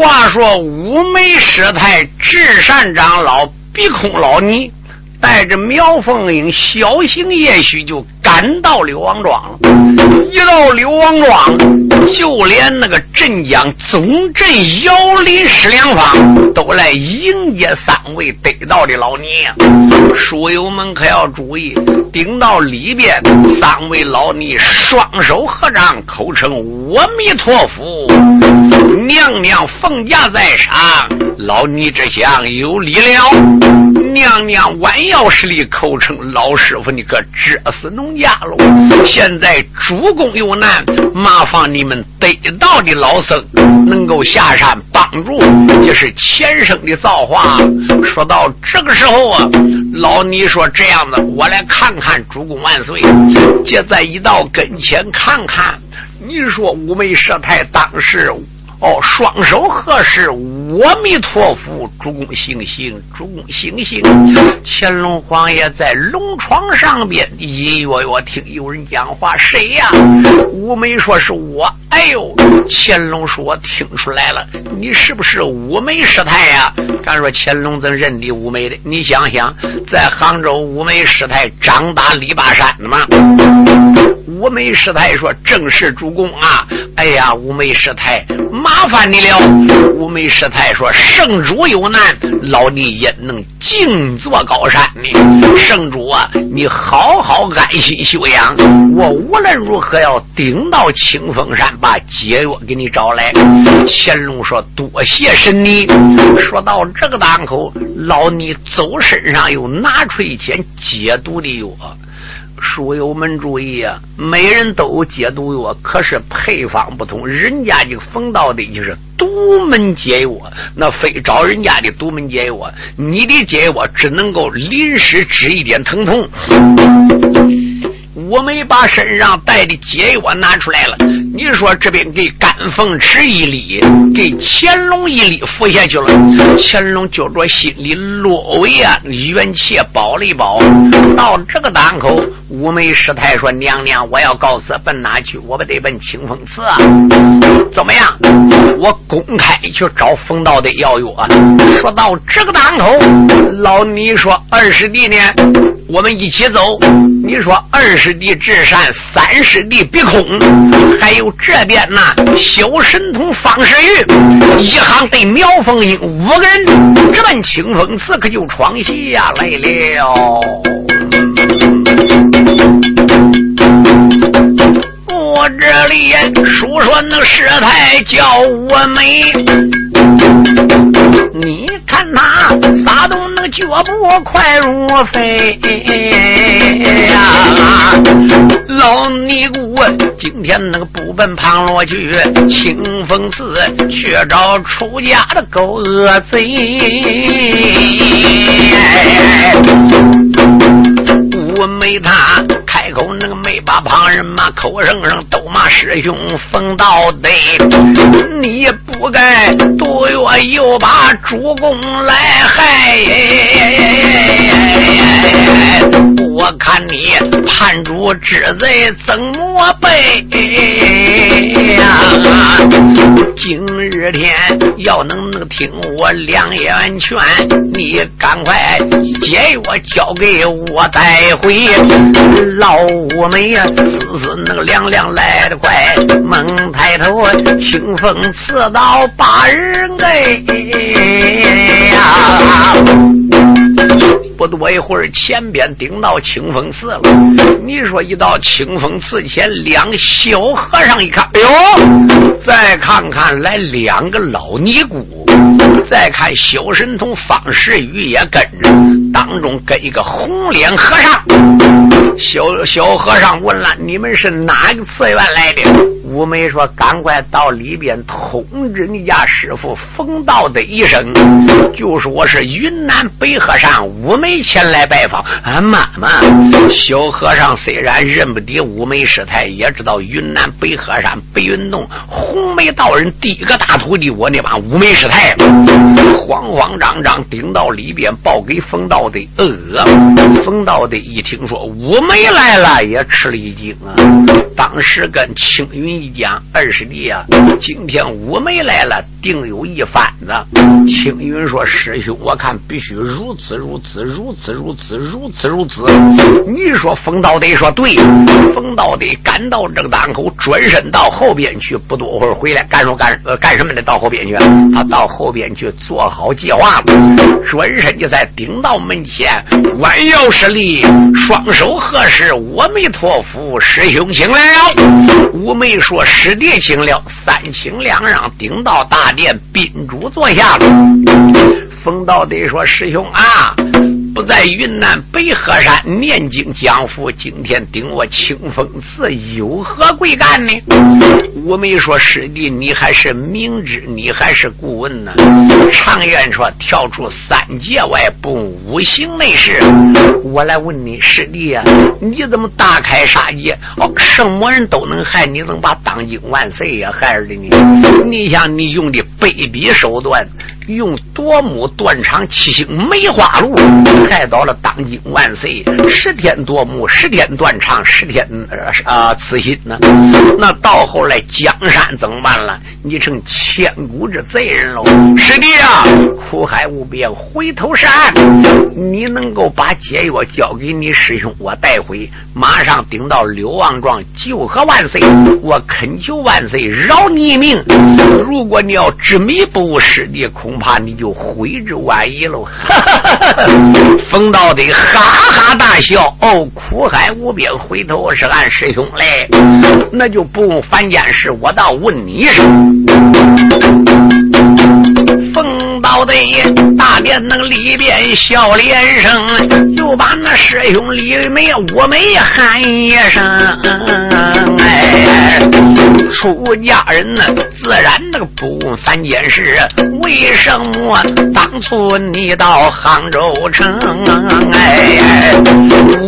话说五眉师太、智善长老、鼻孔老尼带着苗凤英小心，也许就赶到柳王庄了。一到柳王庄，就连那个镇江总镇姚林石良方都来迎接三位得道的老尼。书友们可要注意，顶到里边，三位老尼双手合掌，口称阿弥陀佛。娘娘凤驾在上，老尼之想有礼了。娘娘弯腰施礼，口称老师傅，你可折死农家喽！现在主公有难，麻烦你们得道的老僧能够下山帮助，这是前生的造化。说到这个时候啊，老尼说这样子，我来看看主公万岁。就在一到跟前看看，你说五眉师太当时。哦，双手合十，阿弥陀佛，主公行行，主公行行。乾隆皇爷在龙床上边隐隐约约听有人讲话，谁呀？五梅说是我。哎呦，乾隆说我听出来了，你是不是五梅师太呀？敢说乾隆怎认得五梅的？你想想，在杭州五梅师太长大篱笆山的吗？五梅师太说：“正是主公啊！哎呀，五梅师太，麻烦你了。”五梅师太说：“圣主有难，老尼也能静坐高山呢？圣主啊，你好好安心休养，我无论如何要顶到清风山，把解药给你找来。”乾隆说：“多谢神尼。”说到这个档口，老尼走身上又拿出一件解毒的药。书友们注意啊，每人都有解毒药，可是配方不同。人家这个冯道的就是独门解药，那非找人家的独门解药，你的解药只能够临时止一点疼痛。我没把身上带的解药拿出来了。你说这边给甘凤池一礼，给乾隆一礼，服下去了。乾隆就着心里落为啊，元气保了一保。到这个档口，五眉师太说：“娘娘，我要告辞，奔哪去？我不得奔清风寺啊？怎么样？我公开去找冯道的要药！”说到这个档口，老尼说：“二师弟呢？我们一起走。你说二师弟至善，三师弟必空，还有。”这边呐，小神童方世玉，一行对苗凤英五个人直奔清风刺客就闯下来了。这里书说那师太叫我美。你看他撒动那个脚步快如飞呀！老尼姑今天那个不奔旁罗去，清风寺去找出家的狗恶贼。我没他开口，那个没把旁人骂，口声声都骂师兄冯道德。你不该多月又把主公来害。我看你叛主之贼怎么背呀？今日天要能能听我两言劝，你赶快解药交给我带回。老五梅呀，丝丝那个凉凉来得快，猛抬头，清风刺刀把人哎呀！不多一会儿，前边顶到清风寺了。你说一到清风寺前，两小和尚一看，哎呦！再看看来两个老尼姑，再看小神童方世玉也跟着，当中跟一个红脸和尚。小小和尚问了：“你们是哪个寺院来的？”五梅说：“赶快到里边通知你家师傅冯道的一声，就说我是云南北和尚五梅前来拜访。”啊，妈妈！小和尚虽然认不得五梅师太，也知道云南北和尚白云洞红梅道人第一个大徒弟，我那把五梅师太。慌慌张张顶到里边报给冯道的。呃，冯道的一听说五梅来了，也吃了一惊啊。当时跟青云一讲，二师弟啊，今天五梅来了，定有一番子。青云说：“师兄，我看必须如此如此如此如此如此如此。”你说冯道德说对，冯道德赶到这个档口，转身到后边去，不多会儿回来，干什干干什么的？到后边去，他到后边去做好计划了，转身就在顶道门前，弯腰施礼，双手合十，阿弥陀佛，师兄请了。五妹说：“师弟请了。”三请两让，顶到大殿，宾主坐下了。冯道德说：“师兄啊。”不在云南北河山念经讲佛，今天顶我清风寺有何贵干呢？我没说师弟，你还是明知，你还是顾问呢。常言说，跳出三界外，不五行内事。我来问你，师弟呀，你怎么大开杀戒？哦，什么人都能害，你怎么把当今万岁也害了呢？你想，你用的卑鄙手段。用夺目断肠七星梅花鹿害到了当今万岁，十天夺目，十天断肠，十天啊刺心呢。那到后来江山怎么办了？你成千古之贼人喽！师弟啊，苦海无边，回头是岸。你能够把解药交给你师兄，我带回，马上顶到柳王庄救和万岁。我恳求万岁饶你一命。如果你要执迷不悟，师弟恐怕你就悔之晚矣喽！冯道得哈哈大笑。哦，苦海无边，回头是岸，师兄嘞，那就不用凡间事，我倒问你一声。冯道德大殿那里边笑脸声，就把那师兄李梅我梅喊一声。哎，出家人呢，自然那个不问凡间事。为什么当初你到杭州城？哎，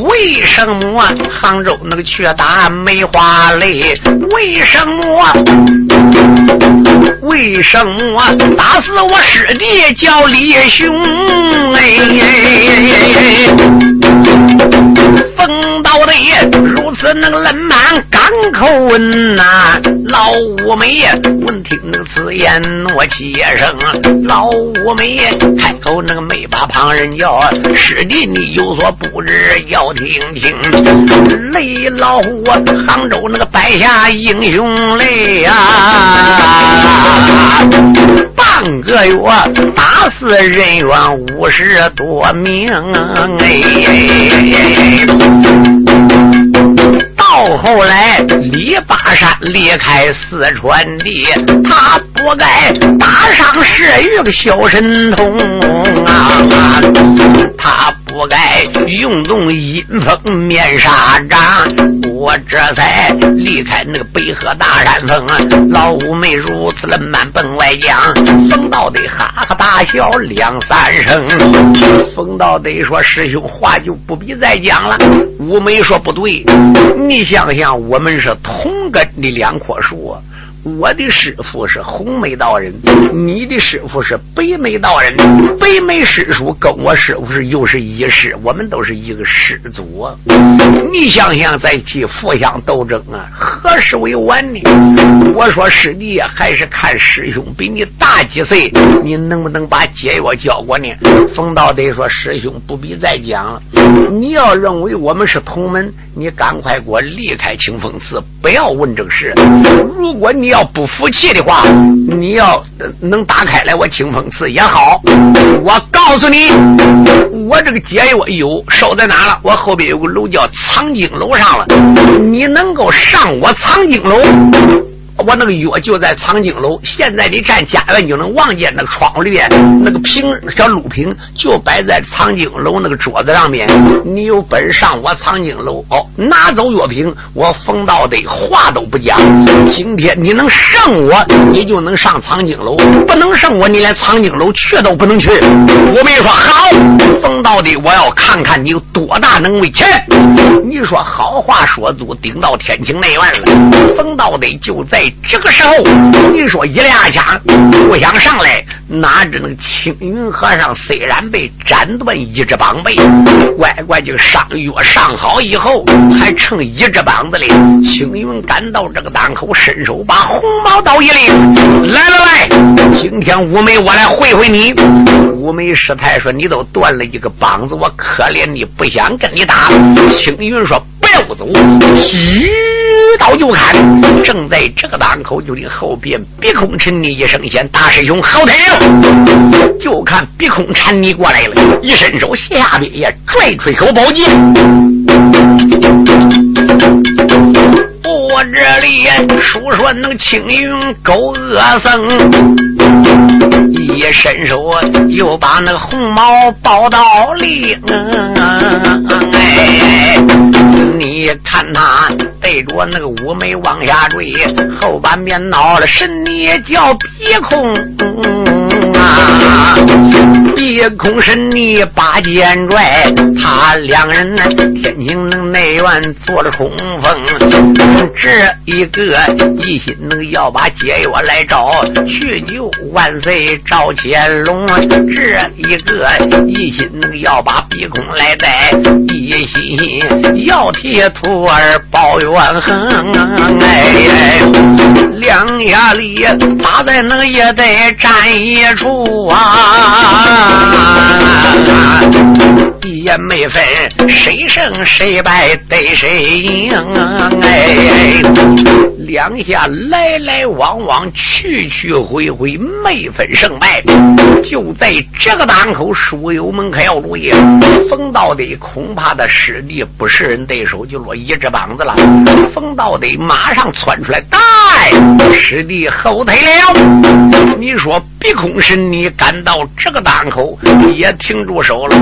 为什么杭州那个却打梅花泪？为什么？为什么打死我师弟也叫李雄？哎，冯道德如此能冷满港口问呐，老五梅闻听此言我气声，老五梅开口那个没把旁人叫，师弟你有所不知要听听，雷老虎杭州那个白下英雄来呀。个月打死人员五十多名，哎，到后来李八山离开四川地，他不该打伤十余个小神童啊，他。不该用动阴风面纱帐，我这才离开那个北河大山峰。老五妹如此的慢奔外江，冯道德哈哈大笑两三声。冯道德说：“师兄，话就不必再讲了。”五妹说：“不对，你想想，我们是同根的两棵树。”我的师傅是红梅道人，你的师傅是白眉道人。白眉师叔跟我师傅是又是一师，我们都是一个师祖。你想想，在起互相斗争啊，何时为完呢？我说师弟，还是看师兄比你大几岁，你能不能把解药教过呢？冯道德说：“师兄不必再讲了。你要认为我们是同门，你赶快给我离开清风寺，不要问这个事。如果你……”要不服气的话，你要能打开来我清风寺也好。我告诉你，我这个解药有收在哪了？我后边有个楼叫藏经楼上了。你能够上我藏经楼？我那个药就在藏经楼，现在你站家园就能望见那个窗里边那个瓶小鹿瓶，就摆在藏经楼那个桌子上面。你有本事上我藏经楼哦，拿走药瓶，我冯道的话都不讲。今天你能胜我，你就能上藏经楼；不能胜我，你连藏经楼去都不能去。我跟你说好，冯道的，我要看看你有多大能为。去，你说好话说足，顶到天庭内院了。冯道的就在。在这个时候，你说一俩枪不想上来，哪知那个青云和尚虽然被斩断一只膀背，乖乖就上药上好以后，还剩一只膀子里。青云赶到这个档口，伸手把红毛刀一领，来。来。来，今天五梅我来。会会你。五梅师太说：“你都断了一个膀子，我可怜你，不想跟你打。”青云说。不要走，一刀就砍。正在这个档口，就听后边鼻孔沉泥一声响，大师兄后退了。就看鼻孔沉泥过来了，一伸手下边也拽出一口宝剑。我这里书说那个青云狗恶僧，一伸手就把那个红毛宝刀领。哎，你看他对着那个乌梅往下坠，后半边闹了神，你叫鼻孔啊！鼻孔神你把剑拽，他两人呢，天津那内院做了冲锋，这一个一心能要把解药来找，去救万岁赵乾隆；这一个一心能要把鼻孔来带，一心要替徒儿报冤恨。哎，两下里打在那也得站一处啊，也没分谁胜谁败得谁赢。哎，两下来来往往，去去回回，没分胜败。就在这个档口，书友们可要注意，冯道德恐怕的师弟不是人对手，就落一只膀子了。冯道德马上窜出来，带师弟后退了。你说鼻孔神，你赶到这个档口也停住手了。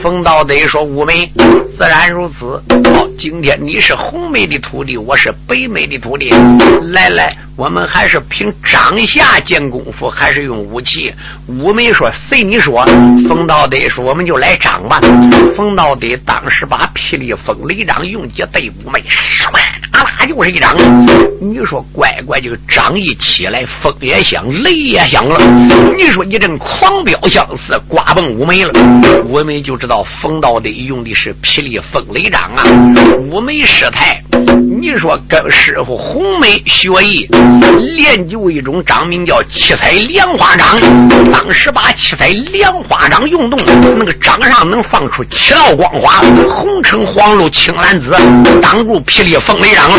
冯道德说：“五梅，自然如此。好，今天你是红梅的徒弟，我是白梅的徒弟。来来。”我们还是凭掌下见功夫，还是用武器？武梅说：“随你说。”冯道德说：“我们就来掌吧。”冯道德当时把霹雳风雷掌用起，对武梅唰啦啦就是一掌。你说乖乖，这个掌一起来，风也响，雷也响了。你说一阵狂飙相似，刮崩武梅了。武梅就知道冯道德用的是霹雳风雷掌啊。武梅师太，你说跟师傅红梅学艺。练就一种掌名叫七彩莲花掌，当时把七彩莲花掌用动，那个掌上能放出七道光华，红橙黄绿青蓝紫，挡住霹雳风雷掌。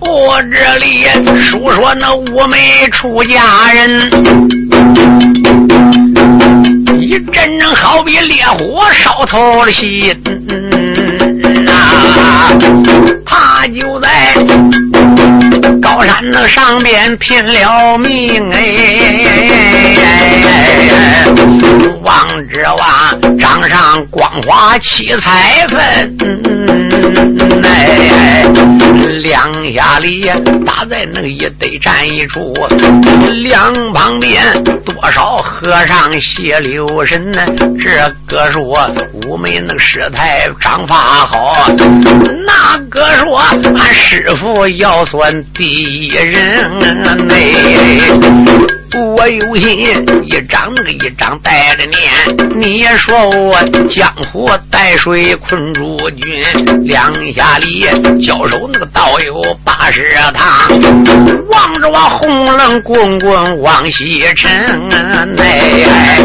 我这里说说那五梅出家人，一阵阵好比烈火烧透了心。他就在高山的上边拼了命哎，望之望掌上光华七彩分两下里打在那一堆站一处，两旁边多少和尚血流神呢？这个说五妹那个师太长发好。那个说，俺师傅要算第一人嘞。我有心一张那个一张带着念，你也说我江湖带水困住军，两下里交手那个道友八十趟，望着我红冷滚滚往西沉，哎，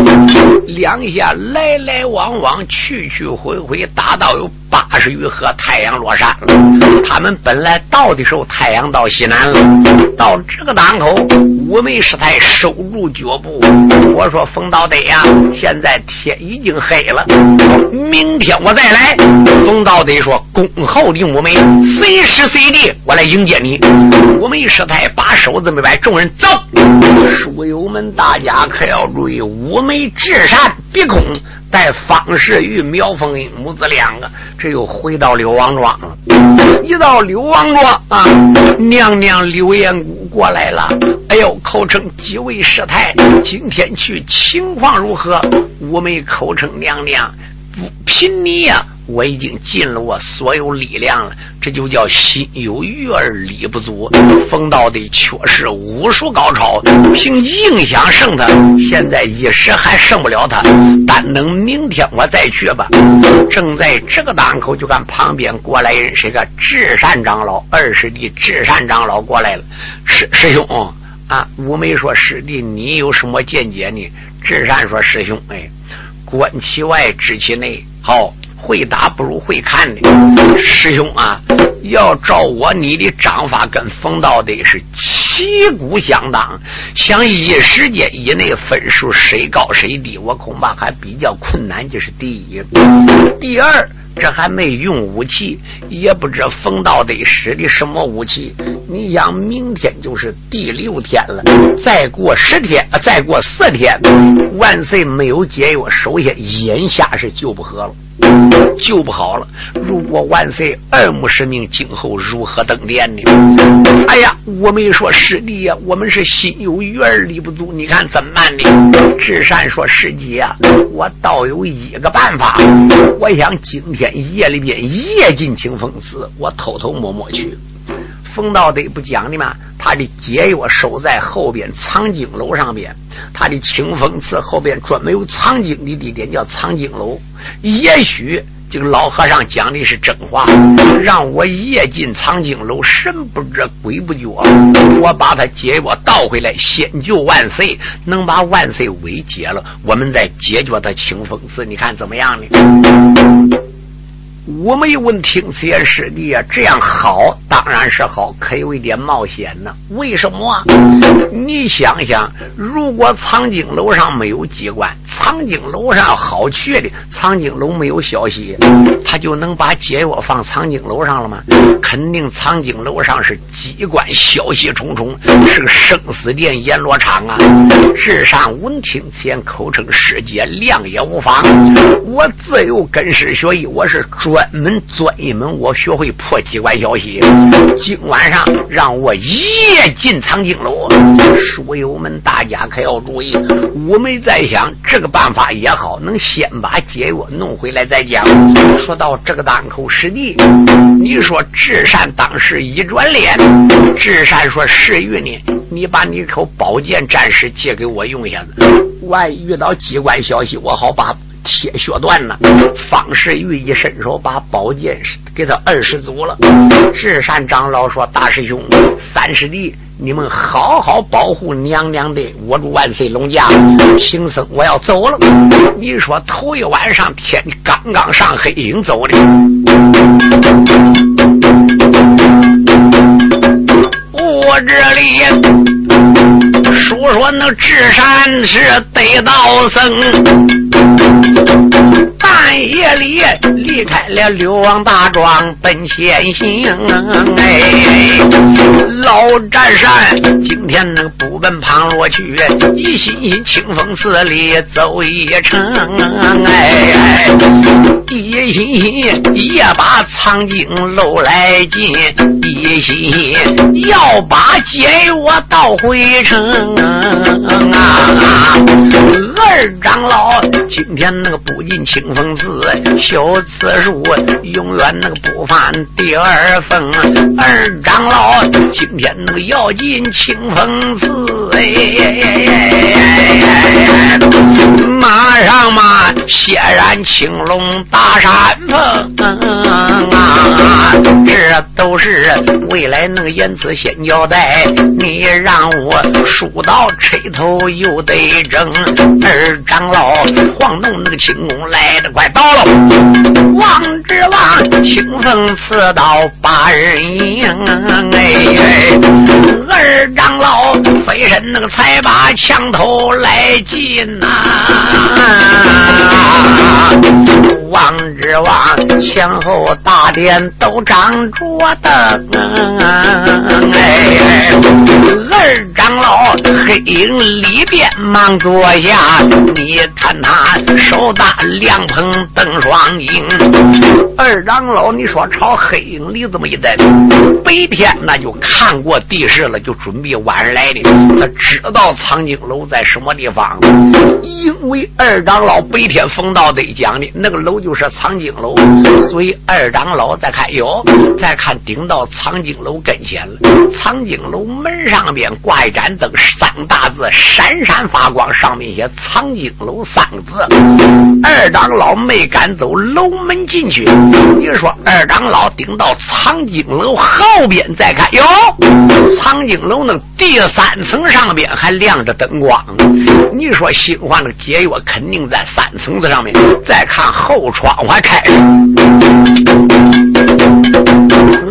两下来来往往去去回回，打到有八十余合，太阳落山。他们本来到的时候太阳到西南了，到这个档口，五梅师太。收住脚步，我说冯道德呀，现在天已经黑了，明天我再来。冯道德说：“恭候你五梅，随时随地我来迎接你。”五梅师太把手这么摆，众人走。书友们，大家可要注意，五梅至善鼻孔。带方世玉、苗凤英母子两个，这又回到柳王庄了。一到柳王庄啊，娘娘柳延姑过来了。哎呦，口称几位师太，今天去情况如何？五梅口称娘娘，凭你呀。我已经尽了我所有力量了，这就叫心有余而力不足。冯道的确实武术高超，凭印象胜他，现在一时还胜不了他。但等明天我再去吧。正在这个当口，就看旁边过来人是个智善长老，二师弟智善长老过来了。师师兄啊，五梅说师弟，你有什么见解呢？智善说师兄，哎，观其外，知其内，好。会打不如会看的师兄啊！要照我你的掌法跟冯道的是旗鼓相当，想一时间以内分数谁高谁低，我恐怕还比较困难。这是第一。第二，这还没用武器，也不知冯道得使的什么武器。你想，明天就是第六天了，再过十天，再过四天，万岁没有解药，首先眼下是救不活了。救不好了！如果万岁二目失明，今后如何登殿呢？哎呀，我没说师弟呀，我们是心有余而力不足，你看怎么办呢？智善说：“师姐啊，我倒有一个办法，我想今天夜里边夜进清风寺，我偷偷摸摸去。”冯道德不讲的嘛，他的解药守在后边藏经楼上边，他的清风寺后边专门有藏经的地点，叫藏经楼。也许这个老和尚讲的是真话，让我夜进藏经楼，神不知鬼不觉，我把他解药倒回来，先救万岁，能把万岁危解了，我们再解决他清风寺，你看怎么样呢？我没问听此言师弟啊，这样好当然是好，可有一点冒险呢。为什么啊？你想想，如果藏经楼上没有机关，藏经楼上好去的，藏经楼没有消息，他就能把解药放藏经楼上了吗？肯定藏经楼上是机关，消息重重，是个生死殿阎罗场啊！智上闻听此言，口称师姐，亮也无妨。我自有根师学艺，我是专。专门钻一门，我学会破机关消息。今晚上让我一夜进藏经楼，书友们大家可要注意。我们在想这个办法也好，能先把解药弄回来再讲。说到这个当口，师弟，你说智善当时一转脸，智善说：“世玉呢？你把你口宝剑暂时借给我用一下子，万一遇到机关消息，我好把。”铁血断了，方世玉一伸手把宝剑给他二十足了。智善长老说：“大师兄、三师弟，你们好好保护娘娘的，我住万岁龙驾。贫僧我要走了。你说头一晚上天刚刚上黑影走的，我这里说说那智善是得道僧。”半夜里离开了流亡大庄奔前行，哎，老占山今天那个不奔旁落去，一心心清风寺里走一程，哎，一心心也把藏经楼来进，一心心要把解药倒回城啊！二长老今天那个不进清风寺，修此树永远那个不犯第二风。二长老今天那个要进清风寺，哎，马上嘛，血染青龙大山峰啊！这都是未来那个言辞先交代，你让我数到吹头又得争。二长老晃动那个轻功来的快，到了王之王清风刺刀把人迎，哎，二长老飞身那个才把枪头来进呐，啊王之王前后大殿都张着灯，二长老黑影里边忙坐下。你看他手打凉棚灯双影，二长老，你说朝黑影里这么一带，白天那就看过地势了，就准备晚上来的。他知道藏经楼在什么地方，因为二长老白天逢道得讲的那个楼就是藏经楼，所以二长老再看哟，再看顶到藏经楼跟前了。藏经楼门上边挂一盏灯，三大字闪闪发光，上面写“藏经楼”三个字。二长老没敢走楼门进去。你说二长老顶到藏经楼后边再看哟，藏经楼那第三层上边还亮着灯光。你说新华的节我肯定在三层子上面。再看后窗户还开着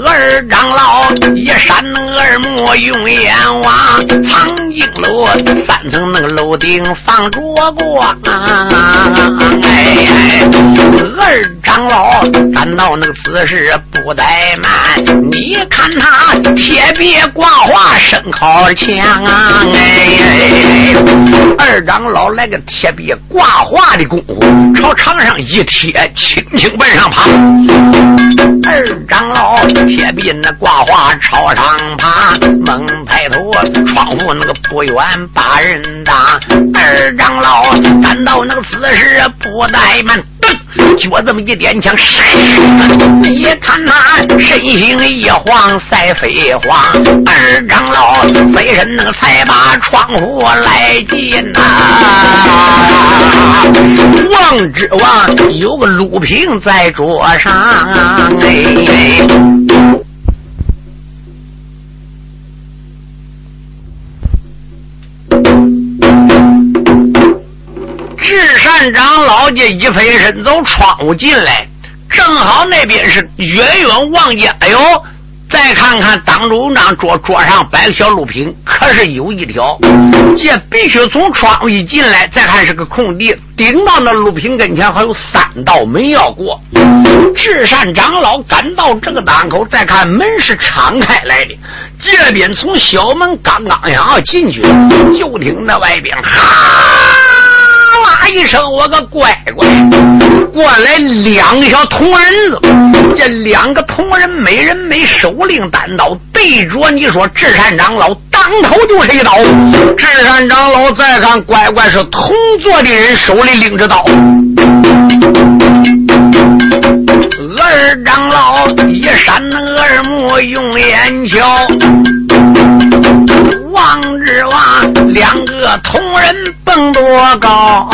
二长老一闪耳目用眼望，藏经楼三层那个楼顶放着光。哎，二长老感到那个此事不怠慢，你看他铁壁挂画身靠墙啊！哎，二长老来个铁壁挂画的功夫，朝墙上一贴，轻轻往上爬。二长老铁臂那挂画朝上爬，猛抬头，窗户那个不远把人打。二长老感到那个此事不怠慢。脚这么一点枪，你看他身形一晃，赛飞花。二长老飞身那个才把窗户来进呐。王之王有个鲁平在桌上，哎。长老家一飞身走窗户进来，正好那边是远远望见，哎呦！再看看当中那桌桌上摆个小路屏，可是有一条，这必须从窗户一进来，再看是个空地，顶到那路屏跟前还有三道门要过。智善长老赶到这个档口，再看门是敞开来的，这边从小门刚刚想要进去，就听那外边哈。一声，我个乖乖，过来两个小铜人子，这两个铜人每人没手令单刀，对着你说智善长老当头就是一刀。智善长老再看，乖乖是同座的人手里拎着刀。二长老一闪耳目用眼瞧。望日望，两个铜人蹦多高，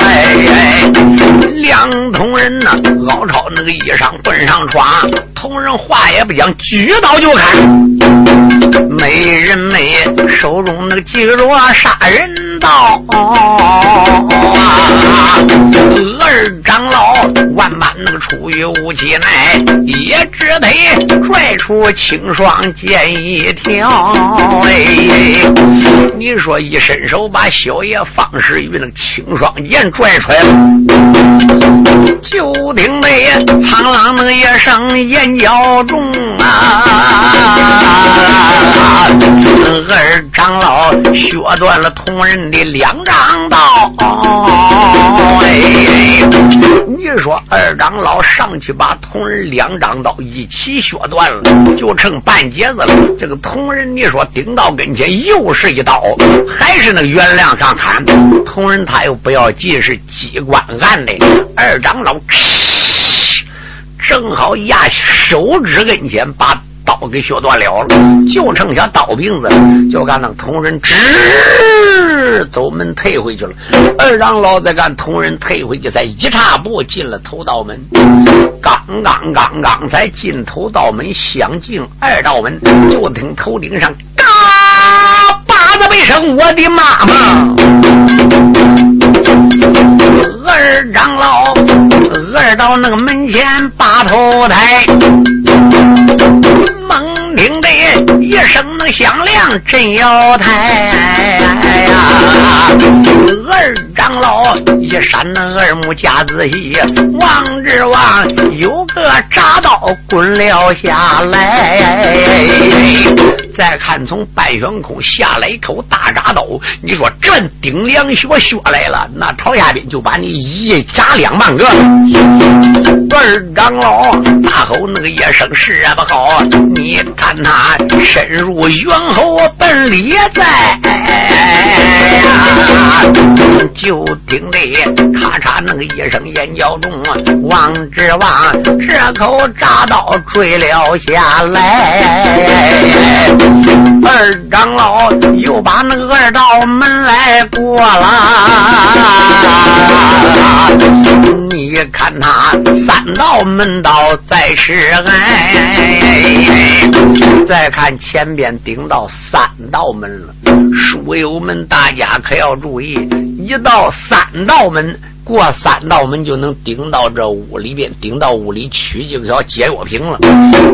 哎，两铜人呐，老朝那个衣裳奔上床，铜人话也不讲，举刀就砍。美人美，手中那个记着杀人刀。二长老万般那个出于武器来，一只得拽出清霜剑一条。哎，你说一伸手把小爷方世玉那个青霜剑拽出来了，就听得苍狼那一声眼角中啊！二长老削断了同人的两丈刀。哎，你说二长老上去把同人两丈刀一起削断了，就剩半截子了。这个同人，你说顶到跟前又是一刀，还是那原谅上砍。同人他又不要紧，是机关案的。二长老正好压手指跟前把。刀给削断了了，就剩下刀柄子。就看那同人直走门退回去了。二长老在干同人退回去，才一插步进了头道门。刚刚刚刚才进头道门，想进二道门，就听头顶上嘎巴的一声：“我的妈妈！”到那个门前把头抬。猛听的一声响亮震瑶台呀！二长老一闪那二目夹仔细，望之望有个铡刀滚了下来。再看从半悬空下来一口大铡刀，你说这顶梁血削来了，那朝下边就把你一铡两半个。二长老大吼那个一声是不好，你看他深入猿猴本里在。就听得咔嚓那个一声眼角中，王之王这口铡刀坠了下来。二长老又把那个二道门来过了。你看他三道门道在是哎，再看前边顶到三道门了。书友们，大家可要注意，一到三道门。过三道门就能顶到这屋里边，顶到屋里取几个小解药瓶了。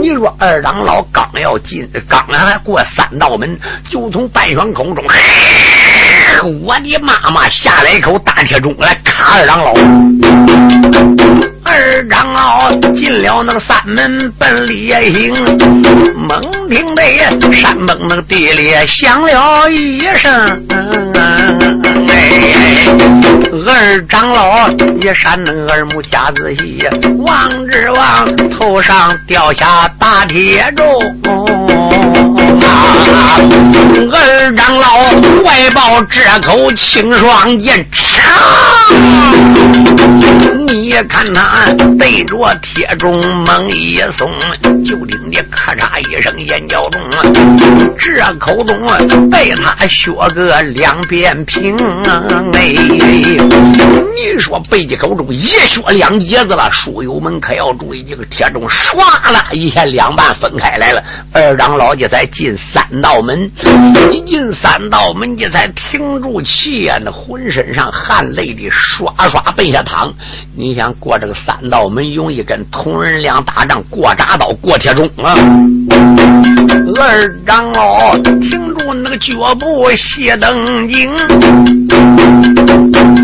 你说二长老刚要进，刚还过三道门，就从半悬口中，我的妈妈下来一口大铁钟来卡二长老。二长老进了那个三门奔烈行，猛听得山崩那个地裂响了一声。二长老一扇那耳目瞎仔细，望之望头上掉下大铁钟。二长老怀抱这口清霜剑，你看他对着铁钟猛一松，就听见咔嚓一声，眼角中这口钟被他削个两边平。哎，你说被这口中一削两截子了，书友们可要注意，这个铁钟唰啦一下两半分开来了。二长老家才进三道门，一进三道门，这才停住气呀，那浑身上汗泪的刷刷奔下淌。你想过这个三道门，容易跟同仁两打仗，过铡刀，过铁钟啊！二长老停住那个脚步，歇等睛。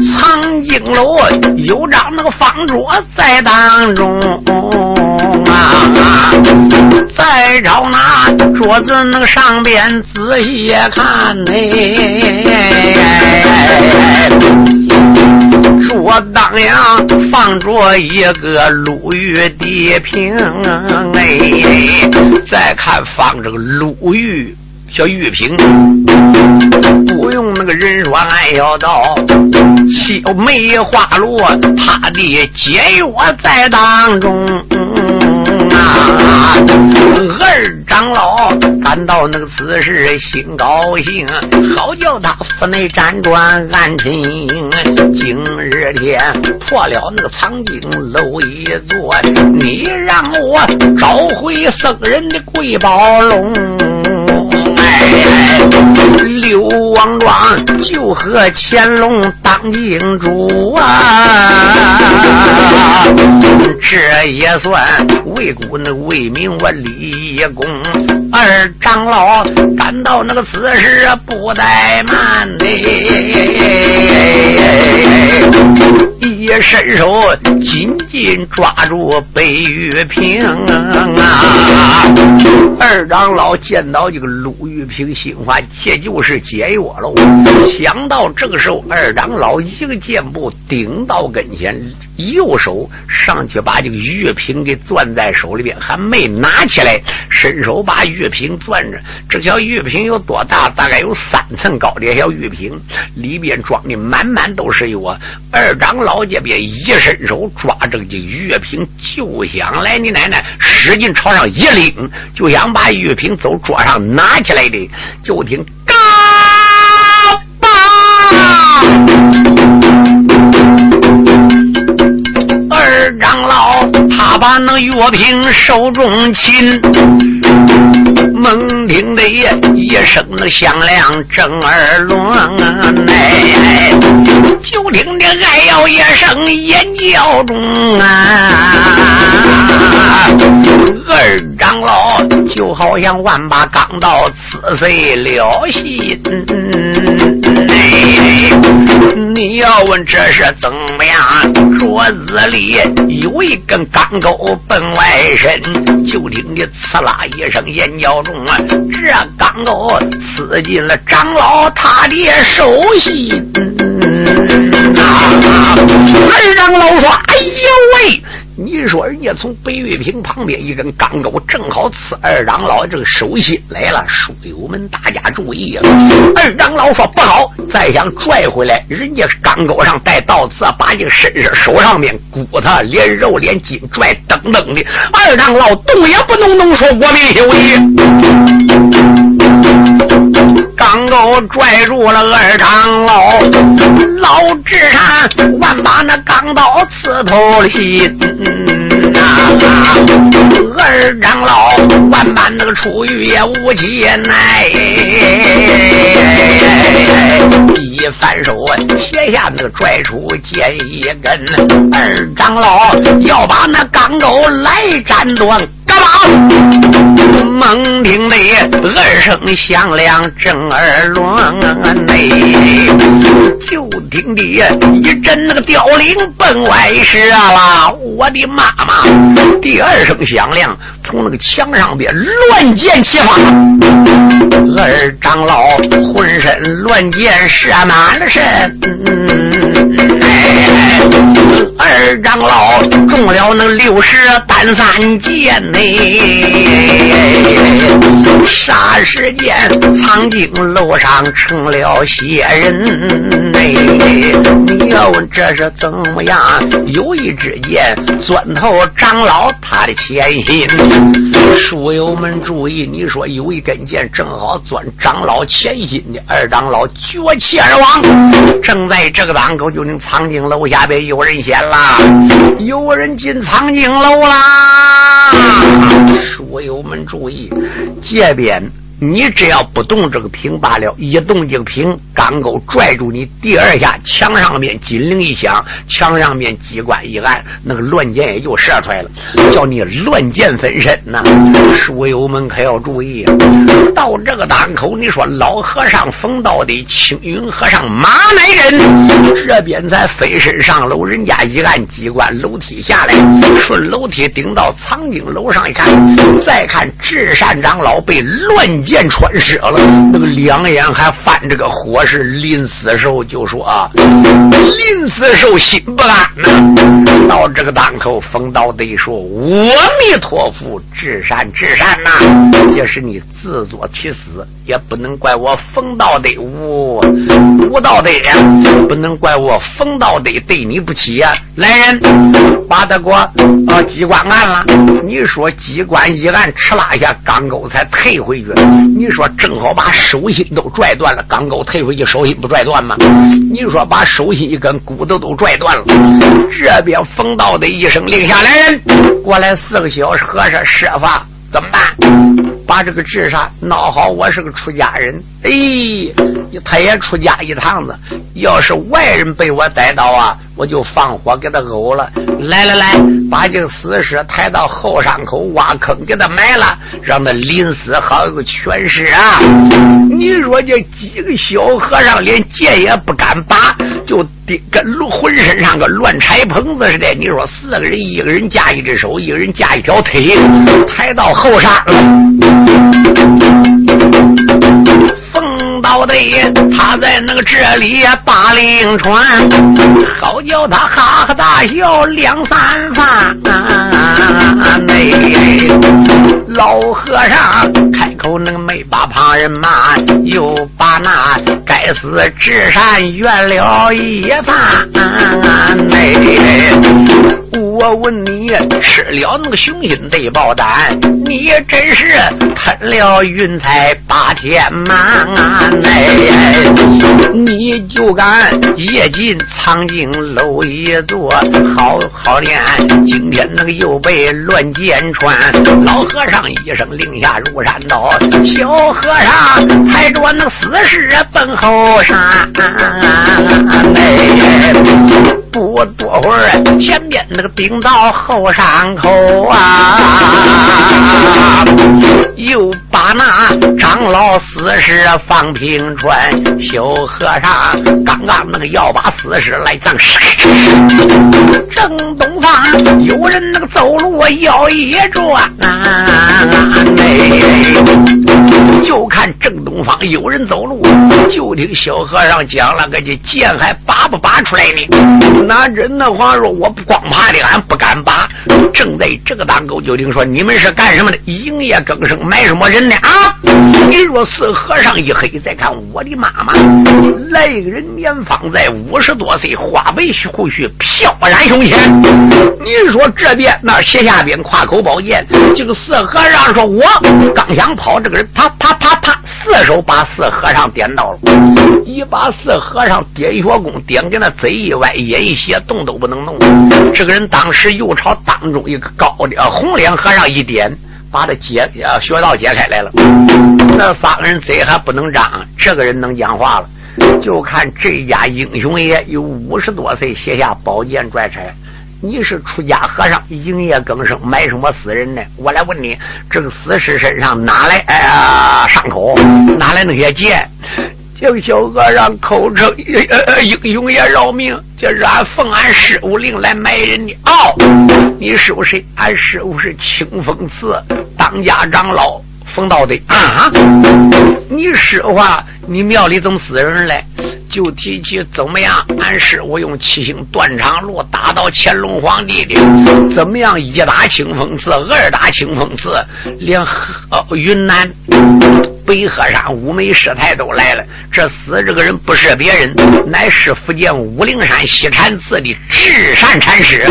藏经楼有张那个方桌在当中啊，再找那桌子那个上边仔细看呢，说当阳放着一个鲁豫的瓶，哎，再看放着个鲁豫。小玉瓶，不用那个人说，俺要到小梅花落，他的解药在当中。二长老感到那个此事心高兴，好叫他府内辗转安心。今日天破了那个藏经楼一座，你让我找回僧人的贵宝龙笼。刘王庄就和乾隆当金主啊，这也算为国那为民我立功。二长老感到那个此事不怠慢的，伸手紧紧抓住北玉瓶啊！二长老见到这个鲁玉平，心话这就是解药喽。想到这个时候，二长老一个箭步顶到跟前，右手上去把这个玉瓶给攥在手里边，还没拿起来，伸手把玉瓶攥着。这小玉瓶有多大？大概有三层高的小玉瓶，里边装的满满都是药。二长老这边一伸手抓这个玉瓶，就想来你奶奶使劲朝上一拎，就想。把玉瓶从桌上拿起来的，就听嘎巴，二长老他把那玉瓶手中擒。猛听得一声响亮震耳聋，哎，就听得哎呦一声眼叫中啊！二长老就好像万把钢刀刺碎了心，哎，你要问这是怎么样？桌子里有一根钢钩奔外伸，就听见刺啦一声眼角。中啊！这刚好刺进了长老他的手心！二长老说：“哎呦喂，你说人家从白玉屏旁边一根钢钩，正好刺二长老这个手心来了。书友们，大家注意啊！二长老说不好，再想拽回来，人家钢钩上带倒刺，把你身上手上面骨头连肉连筋拽等等的。二长老动也不能动，说我没有意。钢钩拽住了二长老，老智山万把那钢刀刺透了心！嗯二长老万般那个出狱也无解奈，一反手斜下那个拽出剑一根，二长老要把那钢钩来斩断。干嘛？猛听的二声响亮，震耳聋内，就听的一阵那个凋零奔外是啊！我的妈妈！第二声响亮，从那个墙上边乱箭齐发，二长老浑身乱箭射满了身，二长老中了那六十单三箭呢。霎时间，苍井楼上成了血人。哎，你要问这是怎么样？有一支箭钻透长老他的前心。书友们注意，你说有一根箭正好钻长老前心的二长老绝气而亡。正在这个档口，就听苍井楼下边有人显啦，有人进苍井楼啦。书友们注意，这边。你只要不动这个瓶罢了，一动这个瓶，钢钩拽住你，第二下墙上面金铃一响，墙上面机关一按，那个乱箭也就射出来了，叫你乱箭分身呐！书友们可要注意，到这个档口，你说老和尚冯道的青云和尚马乃人，这边才飞身上楼，人家一按机关，楼梯下来，顺楼梯顶到藏经楼上一看，再看智善长老被乱。箭穿射了，那个两眼还翻着个火势。临死时候就说：“啊，临死时候心不安呐。”到这个当口，冯道德说：“阿弥陀佛，至善至善呐！这是你自作其死，也不能怪我冯道德无无道德呀，不能怪我冯道德对你不起呀。来人，把他给我啊机关按了。你说机关一按，哧啦一下，钢钩才退回去。”你说正好把手心都拽断了，钢钩退回去，手心不拽断吗？你说把手心一根骨头都拽断了，这边冯道的一声令下来人过来四个小和尚设法怎么办？把这个智杀闹好，我是个出家人，哎，他也出家一趟子，要是外人被我逮到啊。我就放火给他呕了，来来来，把这个死尸抬到后山口挖坑给他埋了，让他临死好有个全尸啊！你说这几个小和尚连剑也不敢拔，就跟浑身上个乱柴棚子似的。你说四个人，一个人架一只手，一个人架一条腿，抬到后山蹦。到的他在那个这里把令传，好叫他哈哈大笑两三番。老老和尚开口那个没把旁人骂，又把那该死智善怨了一番。我问你，吃了那个雄心对宝丹，你真是吞了云彩八天满。哎，你就敢夜进藏经楼一座，好好练。今天那个又被乱箭穿，老和尚一声令下如山倒，小和尚抬着那死尸奔后山。哎。不多会儿，前面那个顶到后山口啊，又把那长老死尸放平川，小和尚刚刚那个要把死尸来葬，正东方有人那个走路摇一转啊，就看正东方有人走路，就听小和尚讲了个这剑还拔不拔出来呢？那人那话说我不光怕的，俺不敢拔。正在这个当口，就听说你们是干什么的？营业更生，买什么人呢？啊！你若是和尚一黑，再看我的妈妈，来一个人年方在五十多岁，花白胡须飘然胸前。你说这边那斜下边挎口宝剑，这个四和尚他说：“我刚想跑，这个人啪啪啪啪，四手把四和尚点到了，一把四和尚点穴功，点给那嘴一歪，眼一斜，动都不能动。这个人当时又朝当中一个高的红脸和尚一点。”把他解呃穴道解开来了，那三个人嘴还不能张，这个人能讲话了。就看这家英雄爷有五十多岁，写下宝剑拽差。你是出家和尚，营业更生，买什么死人呢？我来问你，这个死尸身上哪来哎呀伤口？哪来那些剑？这个小和尚口称英雄爷饶命，这是俺奉俺师傅令来埋人的。哦，你师傅谁？俺师傅是清风寺当家长老冯道的啊。你师傅，你庙里怎么死人嘞？就提起怎么样？俺师我用七星断肠路打到乾隆皇帝的，怎么样？一打清风寺，二打清风寺，连呃云南。北河山五眉师太都来了，这死这个人不是别人，乃是福建武陵山西禅寺的智善禅师，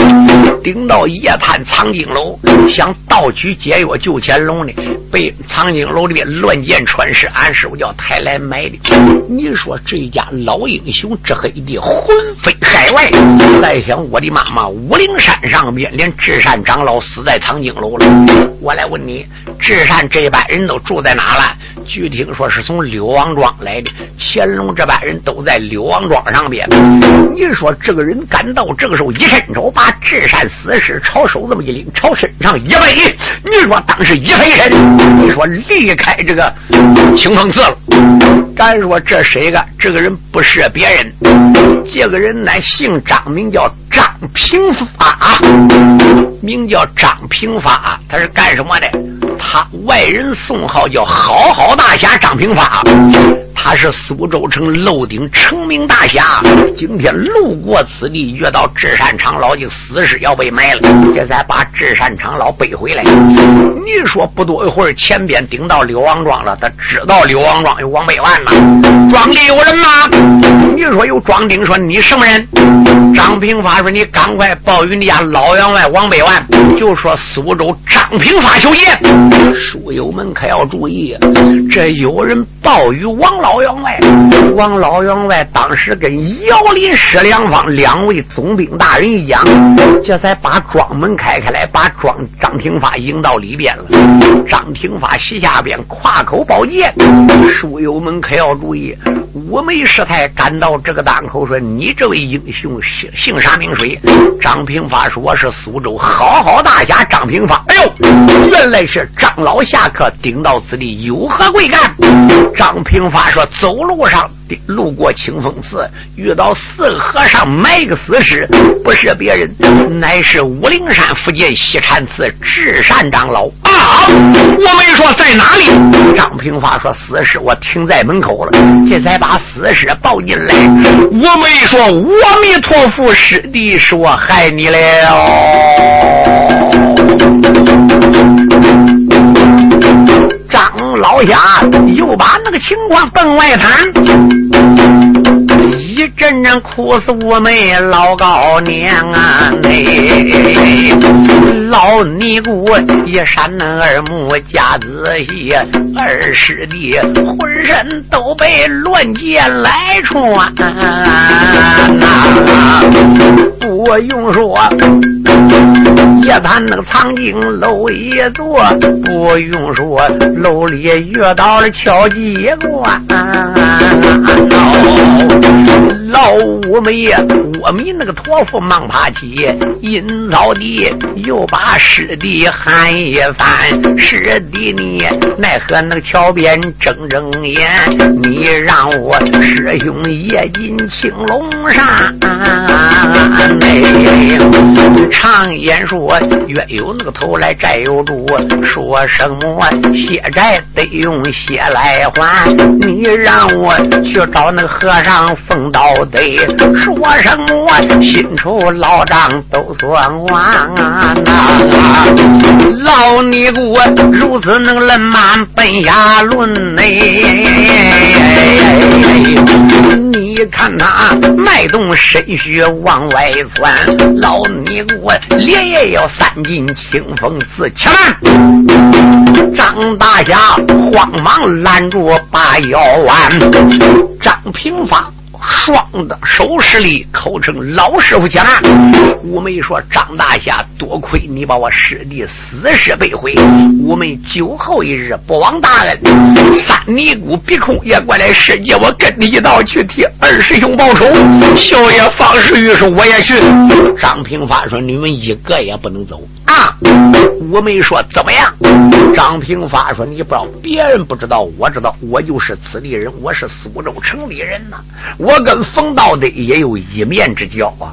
顶到夜探藏经楼，想盗取解药救乾隆的，被藏经楼里边乱箭穿尸，俺师傅叫抬来埋的。你说这家老英雄这黑的魂飞海外，再想我的妈妈武陵山上面连智善长老死在藏经楼了，我来问你，智善这班人都住在哪了？据听说是从柳王庄来的，乾隆这班人都在柳王庄上边。你说这个人赶到这个时候，一伸手把至善死尸朝手这么一拎，朝身上一背，你说当时一飞身，你说离开这个清风寺了。咱说这谁个？这个人不是别人，这个人乃姓张，名叫张平发，名叫张平发，他是干什么的？他外人送号叫好好大侠张平发。他是苏州城楼顶成名大侠，今天路过此地，遇到智善长老的死尸要被埋了，这才把智善长老背回来。你说不多一会儿，前边顶到柳王庄了，他知道柳王庄有王百万，庄里有人吗？你说有庄丁说你什么人？张平发说你赶快报与你家老员外王百万，就说苏州张平发求见。书友们可要注意，这有人报与王老。员外，王老员外当时跟姚林、施良方两位总兵大人一讲，这才把庄门开开来，把庄张平发迎到里边了。张平发膝下边挎口宝剑，书友们可要注意。五眉师太赶到这个档口，说：“你这位英雄姓姓啥名谁？”张平发说：“我是苏州好好大侠张平发。”哎呦，原来是张老侠客，顶到此地有何贵干？张平发说。走路上路过清风寺，遇到四个和尚埋个死尸，不是别人，乃是武陵山福建西禅寺智善长老啊！我没说在哪里。张平发说死尸我停在门口了，这才把把死尸抱进来。我没说阿弥陀佛，师弟是我害你了。张老侠又把那个情况分外谈，一阵阵哭死我们老高娘啊！哎，老尼姑一扇耳目夹仔细，二师弟浑身都被乱箭来穿，不用说。夜探那个藏经楼一座，不用说，楼里遇到了敲击官。老五梅我们那个托夫忙爬起，阴早地又把师弟喊一番。师弟你奈何那个桥边睁睁眼？你让我师兄夜进青龙山。常言说，月有那个头来债有主，说什么血债得用血来还？你让我去找那个和尚奉刀得，说什么新仇老账都算完啊！老尼姑如此能冷满奔下轮内，你看他脉动身血往外窜，老尼姑连夜要三进清风寺，且慢！张大侠慌忙拦住把腰弯，张平发。双的手势力，口称老师傅，且慢。五梅说：“张大侠，多亏你把我师弟死尸背回，我们酒后一日不枉大恩。三尼姑鼻孔也过来世界，我跟你一道去替二师兄报仇。”小爷方世玉说：“我也去。”张平发说：“你们一个也不能走啊！”五梅说：“怎么样？”张平发说：“你不知道，别人不知道，我知道，我就是此地人，我是苏州城里人呐。我跟冯道德也有一面之交啊。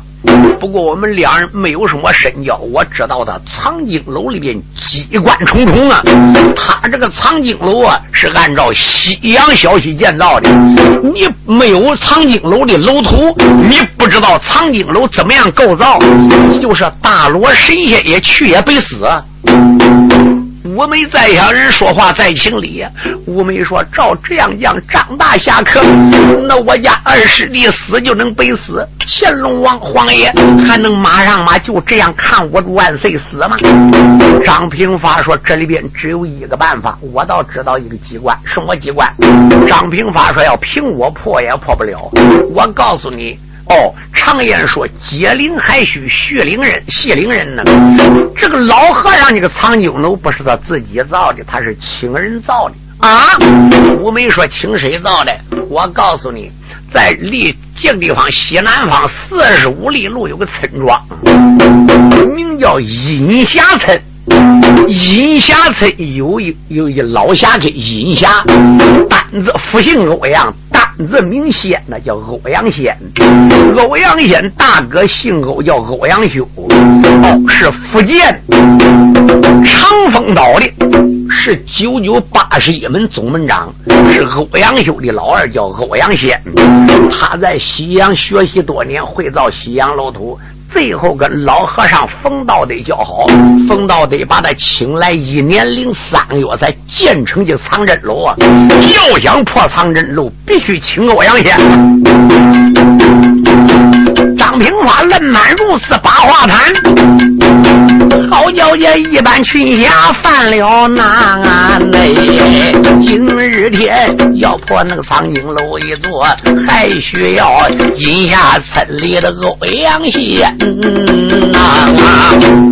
不过我们两人没有什么深交。我知道他藏经楼里边机关重重啊。他这个藏经楼啊，是按照西洋消息建造的。你没有藏经楼的楼图，你不知道藏经楼怎么样构造。你就是大罗神仙也去也白死。”五梅在下人说话在情理。五梅说：“照这样讲，张大侠可那我家二师弟死就能背死，乾隆王皇爷还能马上马就这样看我万岁死吗？”张平发说：“这里边只有一个办法，我倒知道一个机关，什么机关？”张平发说：“要凭我破也破不了。我告诉你。”哦，常言说“解铃还须系铃人”，系铃人呢？这个老和尚这个藏经楼不是他自己造的，他是请人造的啊。我没说请谁造的，我告诉你，在离这个地方西南方四十五里路有个村庄，名叫阴霞村。阴霞村有一有一老侠客阴霞，单子复姓欧阳，单子名仙，那叫欧阳仙。欧阳仙大哥姓欧，叫欧阳修。哦，是福建长风岛的，是九九八十一门总门长，是欧阳修的老二，叫欧阳仙。他在西洋学习多年，会造西洋楼图。最后跟老和尚冯道得交好，冯道得把他请来一年零三个月才建成这藏真楼啊！要想破藏真楼，必须请欧阳仙。张平花愣满如此八话谈，好叫这一般群侠犯了难嘞。今日天要破那个藏经楼一座，还需要阴下村里的欧阳县呐。